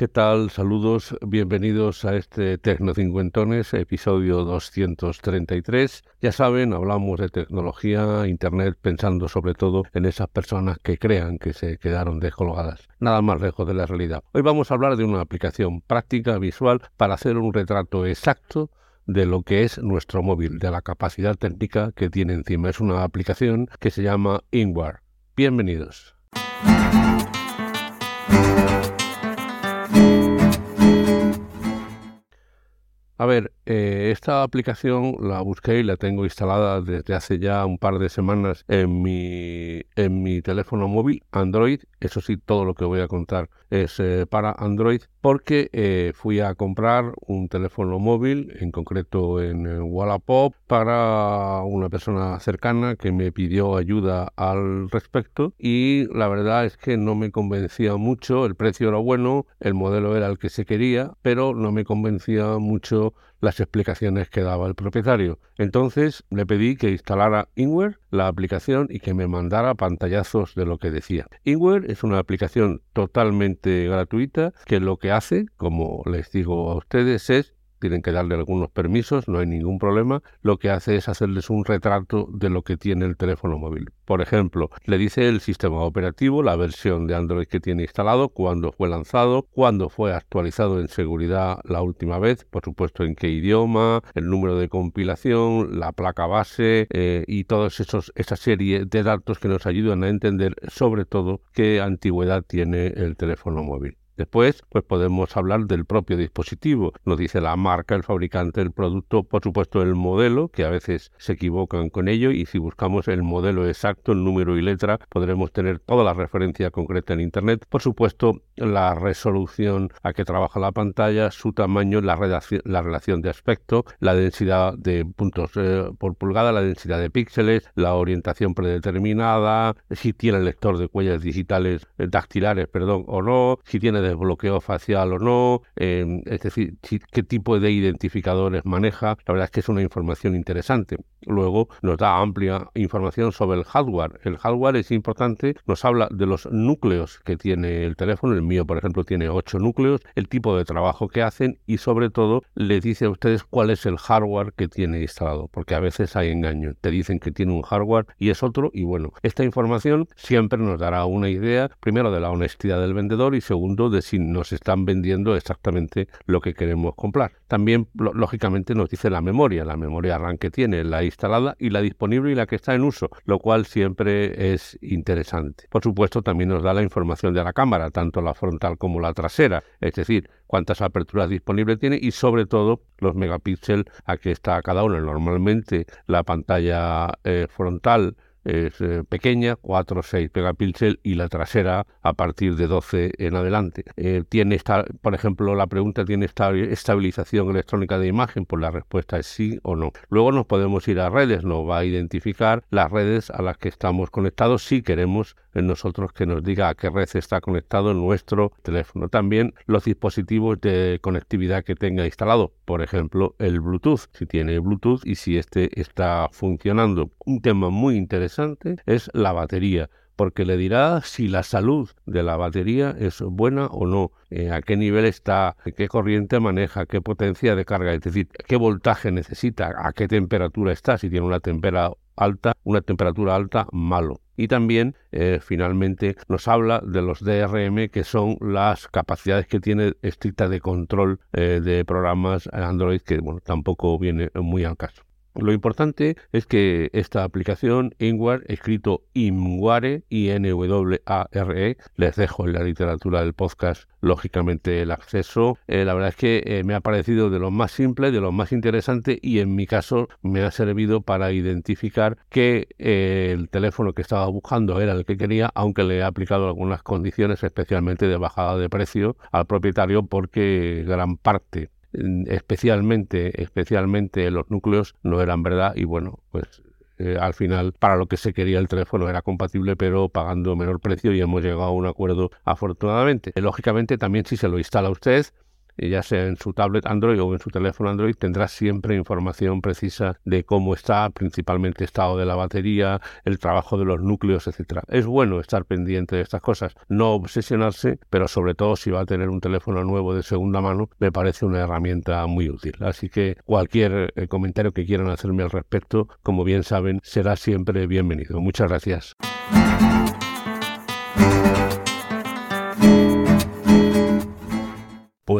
¿Qué tal? Saludos, bienvenidos a este Tecnocincuentones, episodio 233. Ya saben, hablamos de tecnología, Internet, pensando sobre todo en esas personas que crean que se quedaron descolgadas. Nada más lejos de la realidad. Hoy vamos a hablar de una aplicación práctica, visual, para hacer un retrato exacto de lo que es nuestro móvil, de la capacidad técnica que tiene encima. Es una aplicación que se llama Inward. Bienvenidos. A ver, eh, esta aplicación la busqué y la tengo instalada desde hace ya un par de semanas en mi, en mi teléfono móvil Android. Eso sí, todo lo que voy a contar es eh, para Android porque eh, fui a comprar un teléfono móvil, en concreto en Wallapop, para una persona cercana que me pidió ayuda al respecto y la verdad es que no me convencía mucho, el precio era bueno, el modelo era el que se quería, pero no me convencía mucho las explicaciones que daba el propietario. Entonces le pedí que instalara Inware, la aplicación, y que me mandara pantallazos de lo que decía. Inware es una aplicación totalmente gratuita que lo que hace, como les digo a ustedes, es tienen que darle algunos permisos, no hay ningún problema. Lo que hace es hacerles un retrato de lo que tiene el teléfono móvil. Por ejemplo, le dice el sistema operativo, la versión de Android que tiene instalado, cuándo fue lanzado, cuándo fue actualizado en seguridad la última vez, por supuesto en qué idioma, el número de compilación, la placa base eh, y todos esos esa serie de datos que nos ayudan a entender sobre todo qué antigüedad tiene el teléfono móvil. Después, pues podemos hablar del propio dispositivo. Nos dice la marca, el fabricante, el producto, por supuesto el modelo, que a veces se equivocan con ello, y si buscamos el modelo exacto, el número y letra, podremos tener toda la referencia concreta en Internet. Por supuesto, la resolución a que trabaja la pantalla, su tamaño, la, la relación de aspecto, la densidad de puntos eh, por pulgada, la densidad de píxeles, la orientación predeterminada, si tiene lector de huellas digitales, eh, dactilares, perdón, o no, si tiene bloqueo facial o no, em, es decir, qué tipo de identificadores maneja. La verdad es que es una información interesante. Luego nos da amplia información sobre el hardware. El hardware es importante, nos habla de los núcleos que tiene el teléfono. El mío, por ejemplo, tiene ocho núcleos, el tipo de trabajo que hacen y sobre todo le dice a ustedes cuál es el hardware que tiene instalado, porque a veces hay engaño. Te dicen que tiene un hardware y es otro y bueno, esta información siempre nos dará una idea, primero de la honestidad del vendedor y segundo de si nos están vendiendo exactamente lo que queremos comprar. También, lógicamente, nos dice la memoria, la memoria RAM que tiene, la instalada y la disponible y la que está en uso, lo cual siempre es interesante. Por supuesto, también nos da la información de la cámara, tanto la frontal como la trasera, es decir, cuántas aperturas disponibles tiene y sobre todo los megapíxeles a que está cada uno. Normalmente la pantalla eh, frontal es eh, pequeña, 4 o 6 megapíxeles y la trasera a partir de 12 en adelante. Eh, tiene esta, por ejemplo, la pregunta tiene esta estabilización electrónica de imagen, pues la respuesta es sí o no. Luego nos podemos ir a redes, nos va a identificar las redes a las que estamos conectados si queremos en nosotros que nos diga a qué red está conectado nuestro teléfono. También los dispositivos de conectividad que tenga instalado, por ejemplo, el Bluetooth, si tiene Bluetooth y si este está funcionando. Un tema muy interesante es la batería porque le dirá si la salud de la batería es buena o no, eh, a qué nivel está, qué corriente maneja, qué potencia de carga, es decir, qué voltaje necesita, a qué temperatura está, si tiene una temperatura alta, una temperatura alta, malo. Y también, eh, finalmente, nos habla de los DRM, que son las capacidades que tiene estricta de control eh, de programas Android, que bueno, tampoco viene muy al caso. Lo importante es que esta aplicación, Inware, escrito Imware, I-N-W-A-R-E, les dejo en la literatura del podcast, lógicamente, el acceso. Eh, la verdad es que eh, me ha parecido de lo más simple, de lo más interesante y en mi caso me ha servido para identificar que eh, el teléfono que estaba buscando era el que quería, aunque le he aplicado algunas condiciones, especialmente de bajada de precio al propietario, porque gran parte especialmente, especialmente los núcleos no eran verdad y bueno, pues eh, al final para lo que se quería el teléfono era compatible pero pagando menor precio y hemos llegado a un acuerdo afortunadamente. lógicamente también si se lo instala usted ya sea en su tablet Android o en su teléfono Android, tendrá siempre información precisa de cómo está, principalmente estado de la batería, el trabajo de los núcleos, etcétera. Es bueno estar pendiente de estas cosas, no obsesionarse, pero sobre todo si va a tener un teléfono nuevo de segunda mano, me parece una herramienta muy útil. Así que cualquier eh, comentario que quieran hacerme al respecto, como bien saben, será siempre bienvenido. Muchas gracias.